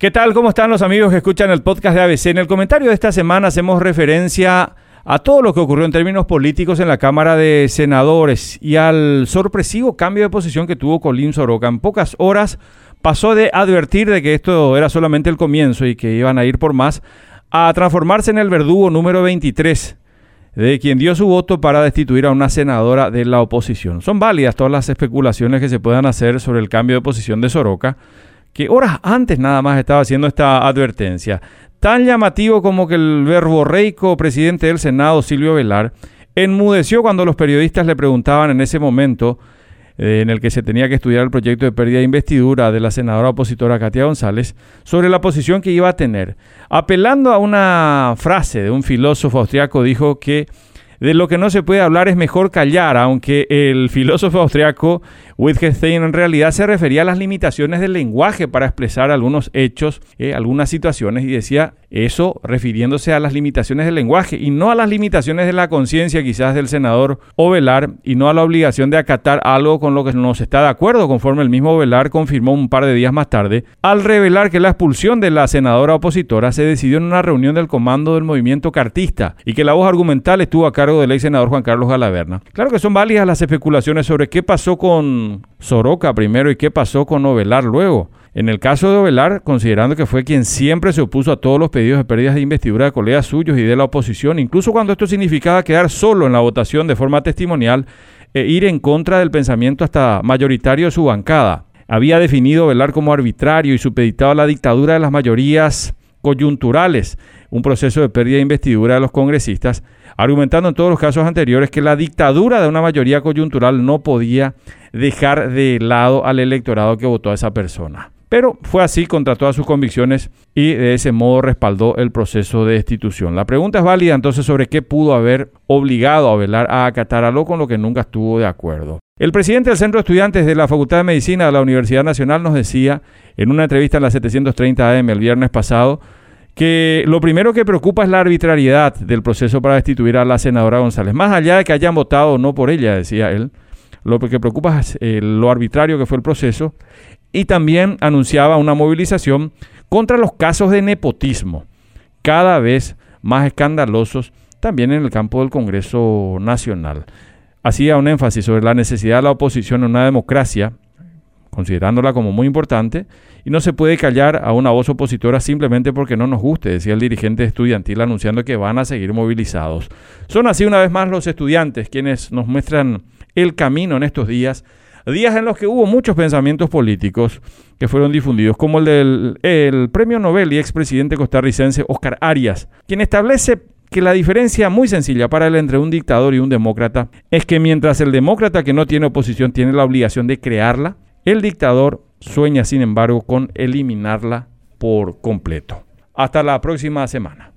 ¿Qué tal? ¿Cómo están los amigos que escuchan el podcast de ABC? En el comentario de esta semana hacemos referencia a todo lo que ocurrió en términos políticos en la Cámara de Senadores y al sorpresivo cambio de posición que tuvo Colín Soroka. En pocas horas pasó de advertir de que esto era solamente el comienzo y que iban a ir por más, a transformarse en el verdugo número 23 de quien dio su voto para destituir a una senadora de la oposición. Son válidas todas las especulaciones que se puedan hacer sobre el cambio de posición de Soroka que horas antes nada más estaba haciendo esta advertencia. Tan llamativo como que el verborreico presidente del Senado, Silvio Velar, enmudeció cuando los periodistas le preguntaban en ese momento eh, en el que se tenía que estudiar el proyecto de pérdida de investidura de la senadora opositora Katia González sobre la posición que iba a tener. Apelando a una frase de un filósofo austriaco, dijo que de lo que no se puede hablar es mejor callar, aunque el filósofo austriaco Wittgenstein en realidad se refería a las limitaciones del lenguaje para expresar algunos hechos, eh, algunas situaciones, y decía eso refiriéndose a las limitaciones del lenguaje y no a las limitaciones de la conciencia quizás del senador Ovelar y no a la obligación de acatar algo con lo que no se está de acuerdo, conforme el mismo Ovelar confirmó un par de días más tarde, al revelar que la expulsión de la senadora opositora se decidió en una reunión del comando del movimiento cartista y que la voz argumental estuvo a cargo del ex senador Juan Carlos Galaverna. Claro que son válidas las especulaciones sobre qué pasó con Soroka primero y qué pasó con Ovelar luego. En el caso de Ovelar, considerando que fue quien siempre se opuso a todos los pedidos de pérdidas de investidura de colegas suyos y de la oposición, incluso cuando esto significaba quedar solo en la votación de forma testimonial e ir en contra del pensamiento hasta mayoritario de su bancada. Había definido Ovelar como arbitrario y supeditado a la dictadura de las mayorías coyunturales, un proceso de pérdida de investidura de los congresistas, argumentando en todos los casos anteriores que la dictadura de una mayoría coyuntural no podía dejar de lado al electorado que votó a esa persona. Pero fue así contra todas sus convicciones y de ese modo respaldó el proceso de destitución. La pregunta es válida entonces sobre qué pudo haber obligado a Velar a acatar algo con lo que nunca estuvo de acuerdo. El presidente del Centro de Estudiantes de la Facultad de Medicina de la Universidad Nacional nos decía en una entrevista en la 730 AM el viernes pasado que lo primero que preocupa es la arbitrariedad del proceso para destituir a la senadora González. Más allá de que hayan votado o no por ella, decía él, lo que preocupa es eh, lo arbitrario que fue el proceso. Y también anunciaba una movilización contra los casos de nepotismo, cada vez más escandalosos también en el campo del Congreso Nacional. Hacía un énfasis sobre la necesidad de la oposición en una democracia considerándola como muy importante, y no se puede callar a una voz opositora simplemente porque no nos guste, decía el dirigente estudiantil anunciando que van a seguir movilizados. Son así una vez más los estudiantes quienes nos muestran el camino en estos días, días en los que hubo muchos pensamientos políticos que fueron difundidos, como el del el premio Nobel y expresidente costarricense Oscar Arias, quien establece que la diferencia muy sencilla para él entre un dictador y un demócrata es que mientras el demócrata que no tiene oposición tiene la obligación de crearla, el dictador sueña, sin embargo, con eliminarla por completo. Hasta la próxima semana.